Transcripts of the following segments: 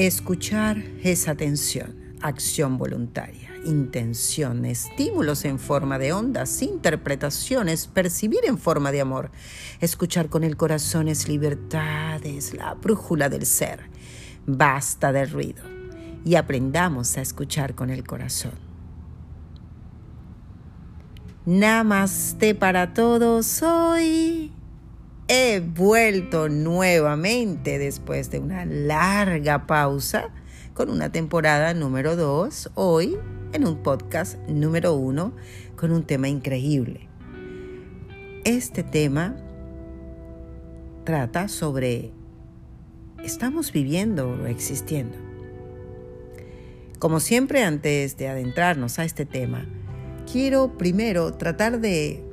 Escuchar es atención, acción voluntaria, intención, estímulos en forma de ondas, interpretaciones, percibir en forma de amor. Escuchar con el corazón es libertad, es la brújula del ser. Basta de ruido y aprendamos a escuchar con el corazón. Namaste para todos hoy he vuelto nuevamente después de una larga pausa con una temporada número 2, hoy en un podcast número 1 con un tema increíble. Este tema trata sobre ¿estamos viviendo o existiendo? Como siempre, antes de adentrarnos a este tema, quiero primero tratar de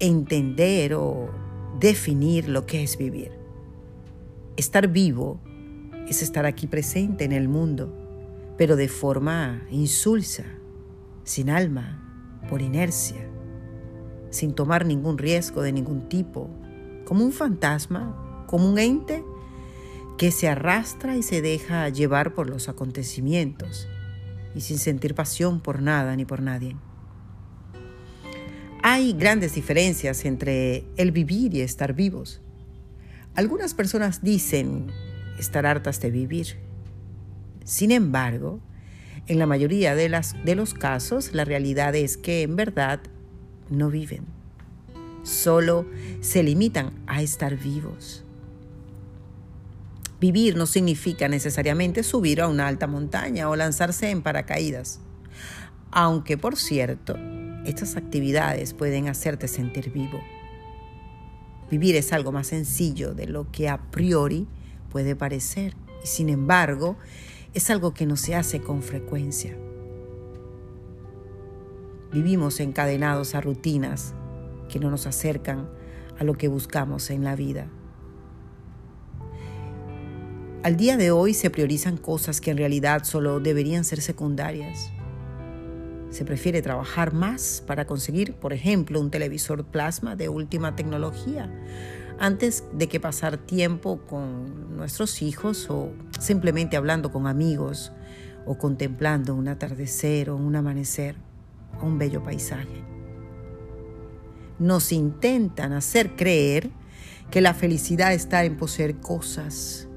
entender o definir lo que es vivir. Estar vivo es estar aquí presente en el mundo, pero de forma insulsa, sin alma, por inercia, sin tomar ningún riesgo de ningún tipo, como un fantasma, como un ente que se arrastra y se deja llevar por los acontecimientos y sin sentir pasión por nada ni por nadie. Hay grandes diferencias entre el vivir y estar vivos. Algunas personas dicen estar hartas de vivir. Sin embargo, en la mayoría de, los casos, la realidad es que en verdad no viven. Solo se limitan a estar vivos. Vivir no significa necesariamente subir a una alta montaña o lanzarse en paracaídas. Aunque, por cierto, estas actividades pueden hacerte sentir vivo. Vivir es algo más sencillo de lo que a priori puede parecer y sin embargo es algo que no se hace con frecuencia. Vivimos encadenados a rutinas que no nos acercan a lo que buscamos en la vida. Al día de hoy se priorizan cosas que en realidad solo deberían ser secundarias. Se prefiere trabajar más para conseguir, por ejemplo, un televisor plasma de última tecnología, antes de que pasar tiempo con nuestros hijos o simplemente hablando con amigos o contemplando un atardecer o un amanecer o un bello paisaje. Nos intentan hacer creer que la felicidad está en poseer cosas,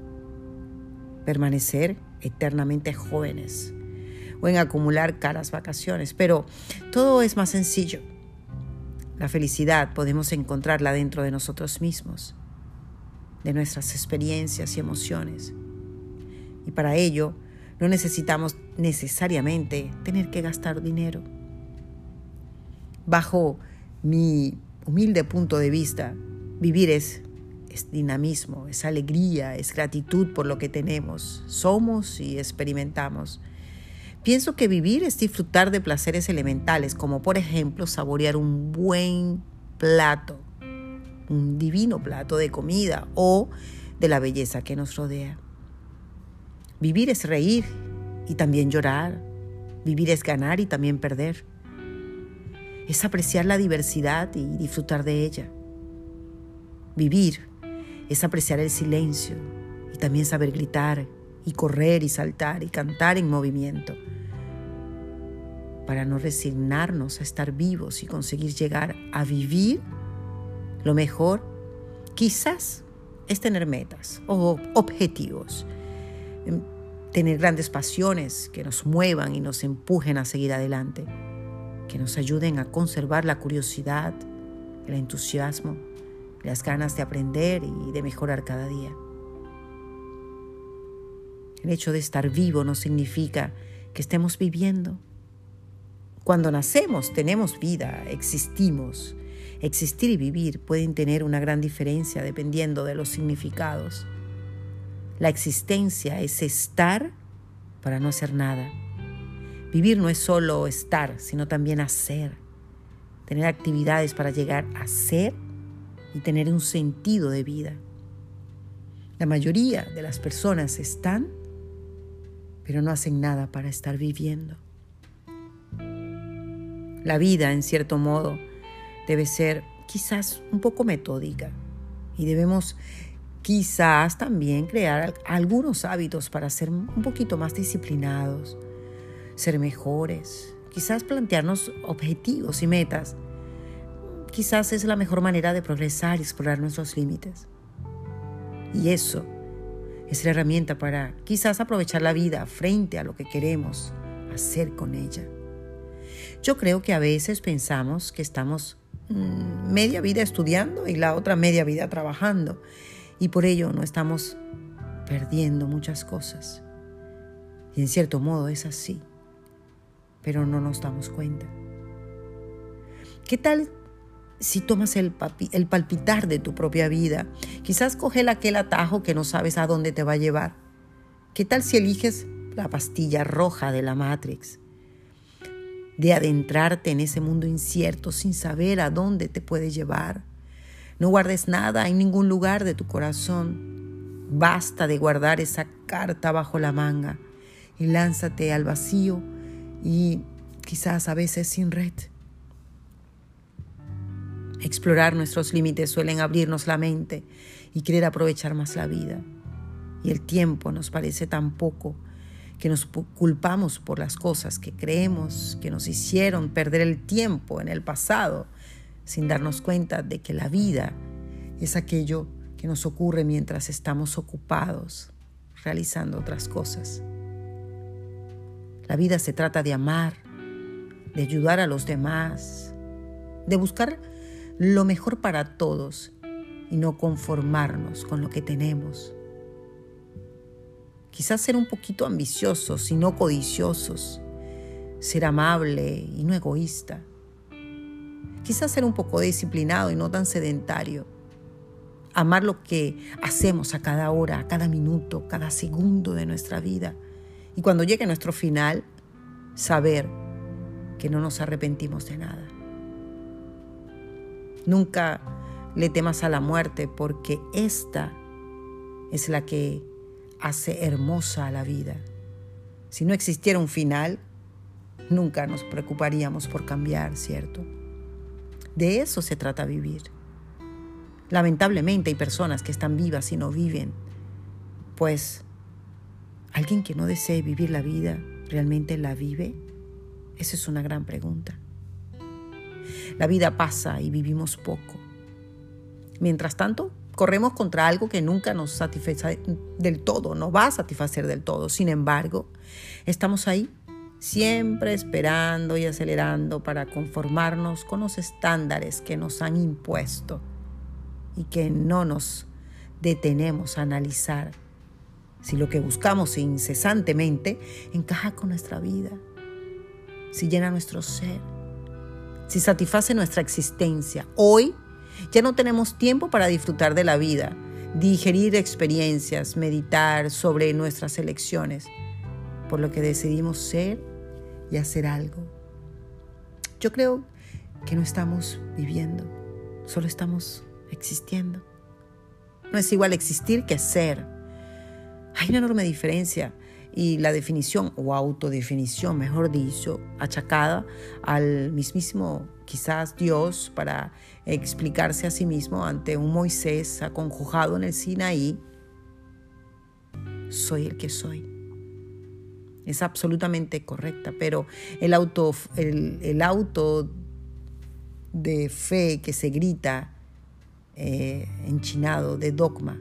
permanecer eternamente jóvenes o en acumular caras vacaciones, pero todo es más sencillo. La felicidad podemos encontrarla dentro de nosotros mismos, de nuestras experiencias y emociones. Y para ello no necesitamos necesariamente tener que gastar dinero. Bajo mi humilde punto de vista, vivir es, es dinamismo, es alegría, es gratitud por lo que tenemos, somos y experimentamos. Pienso que vivir es disfrutar de placeres elementales, como por ejemplo saborear un buen plato, un divino plato de comida o de la belleza que nos rodea. Vivir es reír y también llorar. Vivir es ganar y también perder. Es apreciar la diversidad y disfrutar de ella. Vivir es apreciar el silencio y también saber gritar y correr y saltar y cantar en movimiento para no resignarnos a estar vivos y conseguir llegar a vivir, lo mejor quizás es tener metas o objetivos, em, tener grandes pasiones que nos muevan y nos empujen a seguir adelante, que nos ayuden a conservar la curiosidad, el entusiasmo, las ganas de aprender y de mejorar cada día. El hecho de estar vivo no significa que estemos viviendo, cuando nacemos tenemos vida, existimos. Existir y vivir pueden tener una gran diferencia dependiendo de los significados. La existencia es estar para no hacer nada. Vivir no es solo estar, sino también hacer. Tener actividades para llegar a ser y tener un sentido de vida. La mayoría de las personas están, pero no hacen nada para estar viviendo. La vida, en cierto modo, debe ser quizás un poco metódica y debemos Quizás también crear algunos hábitos para ser un poquito más disciplinados, ser mejores, quizás plantearnos objetivos y metas. Quizás es la mejor manera de progresar y explorar nuestros límites. Y eso es la herramienta para quizás aprovechar la vida frente a lo que queremos hacer con ella. Yo creo que a veces pensamos que estamos mm, media vida estudiando y la otra media vida trabajando y por ello no estamos perdiendo muchas cosas. Y en cierto modo es así, pero no nos damos cuenta. ¿Qué tal si tomas el, palpitar de tu propia vida? Quizás coge aquel atajo que no sabes a dónde te va a llevar. ¿Qué tal si eliges la pastilla roja de la Matrix? De adentrarte en ese mundo incierto sin saber a dónde te puede llevar no guardes nada en ningún lugar de tu corazón. Basta de guardar esa carta bajo la manga y lánzate al vacío y quizás a veces sin red. Explorar nuestros límites suelen abrirnos la mente y querer aprovechar más la vida. Y el tiempo nos parece tan poco que nos culpamos por las cosas que creemos que nos hicieron perder el tiempo en el pasado sin darnos cuenta de que la vida es aquello que nos ocurre mientras estamos ocupados realizando otras cosas. La vida se trata de amar, de ayudar a los demás, de buscar lo mejor para todos y no conformarnos con lo que tenemos. Quizás ser un poquito ambiciosos y no codiciosos, ser amable y no egoísta Quizás ser un poco disciplinado y no tan sedentario. Amar lo que hacemos a cada hora, a cada minuto, cada segundo de nuestra vida. Y cuando llegue nuestro final, saber que no nos arrepentimos de nada. Nunca le temas a la muerte porque esta es la que hace hermosa a la vida. Si no existiera un final, nunca nos preocuparíamos por cambiar, ¿cierto? De eso se trata vivir. Lamentablemente hay personas que están vivas y no viven, pues alguien que no desee vivir la vida, ¿realmente la vive? Esa es una gran pregunta. La vida pasa y vivimos poco. Mientras tanto, corremos contra algo que nunca nos satisface del todo, no va a satisfacer del todo. Sin embargo, estamos ahí siempre esperando y acelerando para conformarnos con los estándares que nos han impuesto y que no nos detenemos a analizar si lo que buscamos incesantemente encaja con nuestra vida, si llena nuestro ser, si satisface nuestra existencia. Hoy ya no tenemos tiempo para disfrutar de la vida, digerir experiencias, meditar sobre nuestras elecciones, por lo que decidimos ser y hacer algo. Yo creo que no estamos viviendo, solo estamos existiendo. No es igual existir que ser. Hay una enorme diferencia y la definición o autodefinición, mejor dicho, achacada al mismísimo quizás Dios para explicarse a sí mismo ante un Moisés aconjujado en el Sinaí, soy el que soy es absolutamente correcta, pero el auto, el, auto de fe que se grita eh, enchinado de dogma,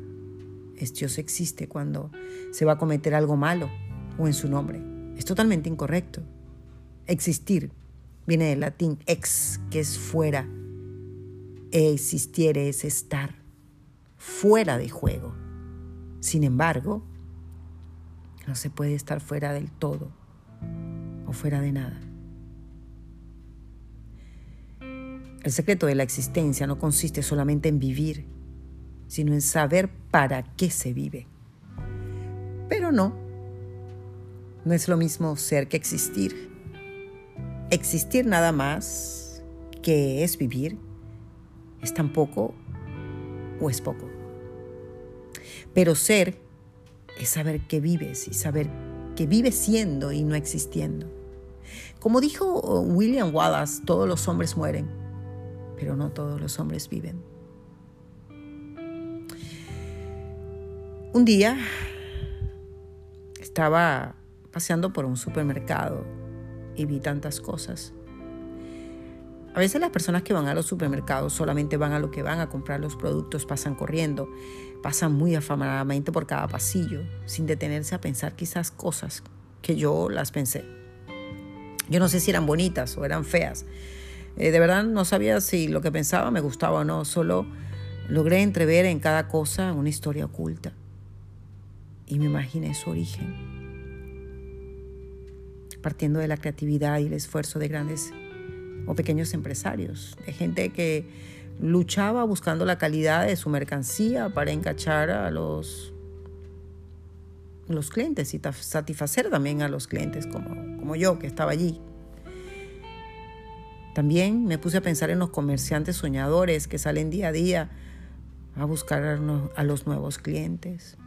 es Dios existe cuando se va a cometer algo malo o en su nombre. Es totalmente incorrecto. Existir viene del latín ex, que es fuera. Existiere es estar fuera de juego. Sin embargo, no se puede estar fuera del todo o fuera de nada. El secreto de la existencia no consiste solamente en vivir, sino en saber para qué se vive. Pero no, no es lo mismo ser que existir. Existir nada más que es vivir es tan poco o es poco. Pero ser es saber que vives y saber que vives siendo y no existiendo. Como dijo uh, William Wallace, todos los hombres mueren, pero no todos los hombres viven. Un día estaba paseando por un supermercado y vi tantas cosas. A veces las personas que van a los supermercados solamente van a lo que van a comprar los productos, pasan corriendo, pasan muy afamadamente por cada pasillo, sin detenerse a pensar quizás cosas que yo las pensé. Yo no sé si eran bonitas o eran feas. Eh, de verdad no sabía si lo que pensaba me gustaba o no, solo logré entrever en cada cosa una historia oculta y me imaginé su origen, partiendo de la creatividad y el esfuerzo de grandes o pequeños empresarios, de gente que luchaba buscando la calidad de su mercancía para encachar a los, los clientes y satisfacer también a los clientes como, como yo que estaba allí. También me puse a pensar en los comerciantes soñadores que salen día a día a buscar a los nuevos clientes,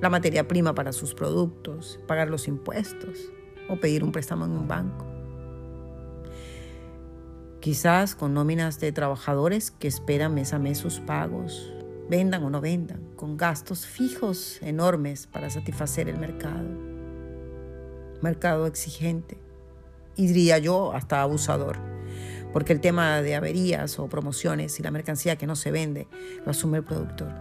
la materia prima para sus productos, pagar los impuestos o pedir un préstamo en un banco quizás con nóminas de trabajadores que esperan mes a mes sus pagos, vendan o no vendan, con gastos fijos enormes para satisfacer el mercado. Mercado exigente y diría yo hasta abusador, porque el tema de averías o promociones y la mercancía que no se vende lo asume el productor.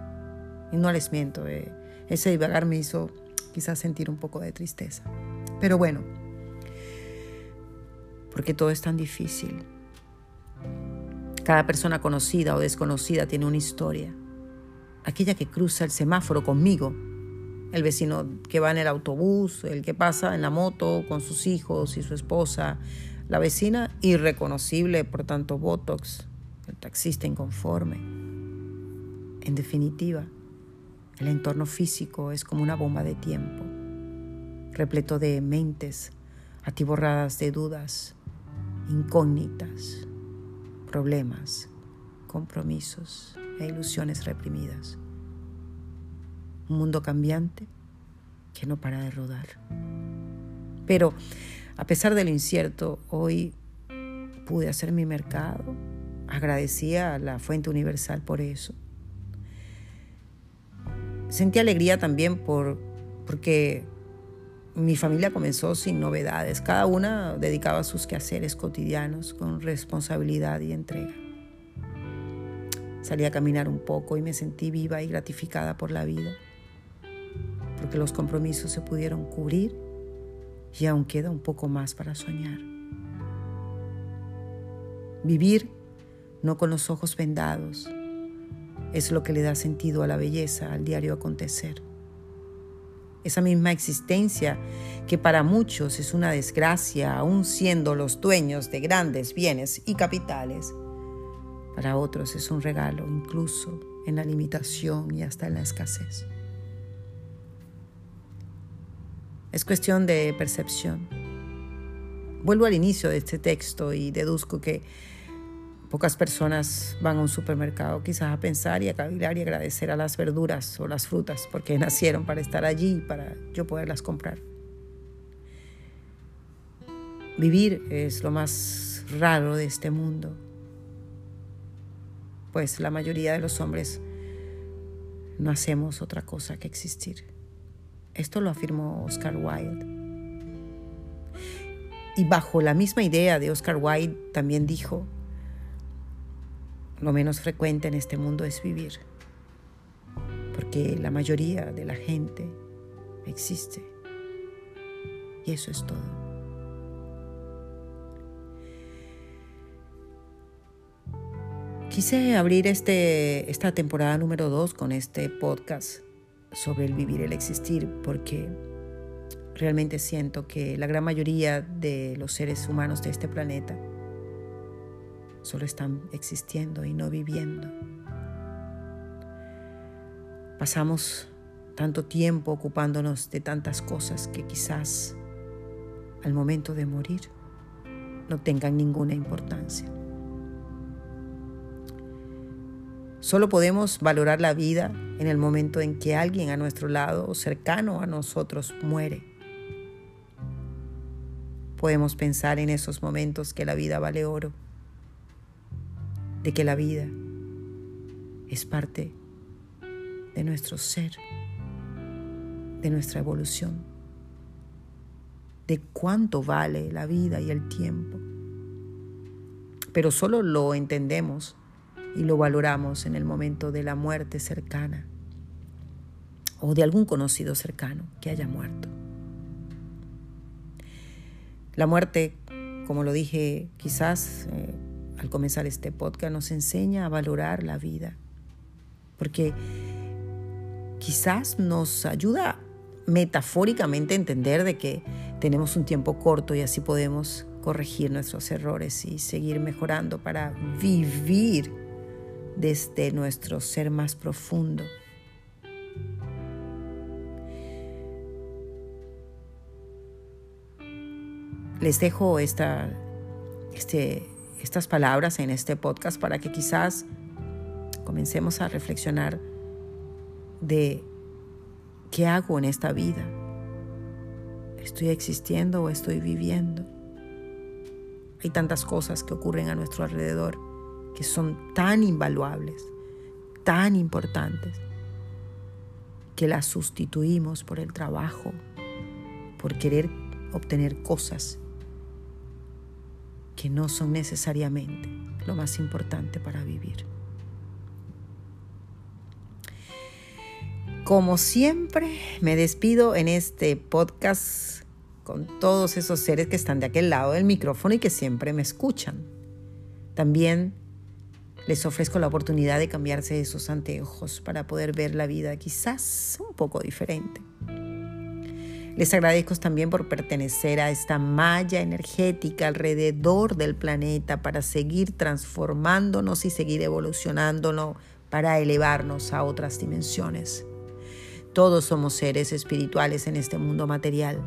Y no les miento, eh, ese divagar me hizo quizás sentir un poco de tristeza. Pero bueno, porque todo es tan difícil cada persona conocida o desconocida tiene una historia. Aquella que cruza el semáforo conmigo, el vecino que va en el autobús, el que pasa en la moto con sus hijos y su esposa, la vecina irreconocible por tanto Botox, el taxista inconforme. En definitiva, el entorno físico es como una bomba de tiempo, repleto de mentes atiborradas de dudas, incógnitas, problemas, compromisos e ilusiones reprimidas. Un mundo cambiante que no para de rodar. Pero a pesar de lo incierto, hoy pude hacer mi mercado. Agradecía a la Fuente Universal por eso. Sentí alegría también por, porque mi familia comenzó sin novedades, cada una dedicaba sus quehaceres cotidianos con responsabilidad y entrega. Salí a caminar un poco y me sentí viva y gratificada por la vida, porque los compromisos se pudieron cubrir y aún queda un poco más para soñar. Vivir no con los ojos vendados es lo que le da sentido a la belleza, al diario acontecer esa misma existencia que para muchos es una desgracia, aún siendo los dueños de grandes bienes y capitales, para otros es un regalo, incluso en la limitación y hasta en la escasez. Es cuestión de percepción. Vuelvo al inicio de este texto y deduzco que Pocas personas van a un supermercado quizás a pensar y a cavilar y agradecer a las verduras o las frutas porque nacieron para estar allí, para yo poderlas comprar. Vivir es lo más raro de este mundo, pues la mayoría de los hombres no hacemos otra cosa que existir. Esto lo afirmó Oscar Wilde. Y bajo la misma idea de Oscar Wilde también dijo, lo menos frecuente en este mundo es vivir, porque la mayoría de la gente existe y eso es todo. Quise abrir este, esta temporada número 2 con este podcast sobre el vivir, el existir, porque realmente siento que la gran mayoría de los seres humanos de este planeta solo están existiendo y no viviendo. Pasamos tanto tiempo ocupándonos de tantas cosas que quizás al momento de morir no tengan ninguna importancia. Solo podemos valorar la vida en el momento en que alguien a nuestro lado o cercano a nosotros muere. Podemos pensar en esos momentos que la vida vale oro de que la vida es parte de nuestro ser de nuestra evolución, de cuánto vale la vida y el tiempo. Pero solo lo entendemos y lo valoramos en el momento de la muerte cercana o de algún conocido cercano que haya muerto. La muerte, como lo dije quizás eh, al comenzar este podcast, nos enseña a valorar la vida, porque quizás nos ayuda metafóricamente a entender de que tenemos un tiempo corto y así podemos corregir nuestros errores y seguir mejorando para vivir desde nuestro ser más profundo. Les dejo esta, este, estas palabras en este podcast para que quizás comencemos a reflexionar de qué hago en esta vida. ¿Estoy existiendo o estoy viviendo? Hay tantas cosas que ocurren a nuestro alrededor que son tan invaluables, tan importantes, que las sustituimos por el trabajo, por querer obtener cosas que no son necesariamente lo más importante para vivir. Como siempre, me despido en este podcast con todos esos seres que están de aquel lado del micrófono y que siempre me escuchan. También les ofrezco la oportunidad de cambiarse esos anteojos para poder ver la vida quizás un poco diferente. Les agradezco también por pertenecer a esta malla energética alrededor del planeta para seguir transformándonos y seguir evolucionándonos para elevarnos a otras dimensiones. Todos somos seres espirituales en este mundo material.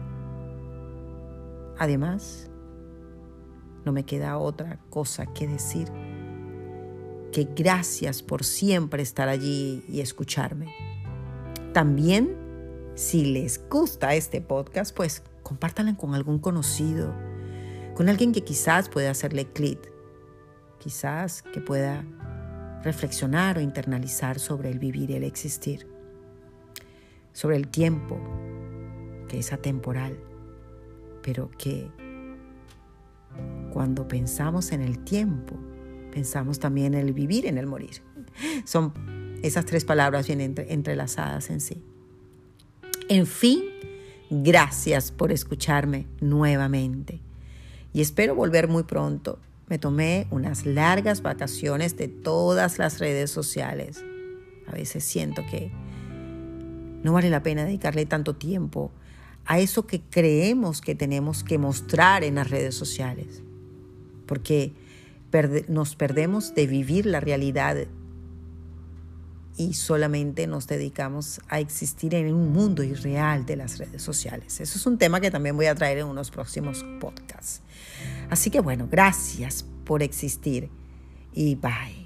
Además, no me queda otra cosa que decir que gracias por siempre estar allí y escucharme. También, si les gusta este podcast, pues compártanlo con algún conocido, con alguien que quizás pueda hacerle clic, quizás que pueda reflexionar o internalizar sobre el vivir y el existir, sobre el tiempo, que es atemporal, pero que cuando pensamos en el tiempo, pensamos también en el vivir, en el morir. Son esas tres palabras bien entrelazadas en sí. En fin, gracias por escucharme nuevamente y espero volver muy pronto. Me tomé unas largas vacaciones de todas las redes sociales. A veces siento que no vale la pena dedicarle tanto tiempo a eso que creemos que tenemos que mostrar en las redes sociales. Porque nos perdemos de vivir la realidad y solamente nos dedicamos a existir en un mundo irreal de las redes sociales. Eso es un tema que también voy a traer en unos próximos podcasts. Así que bueno, gracias por existir y bye.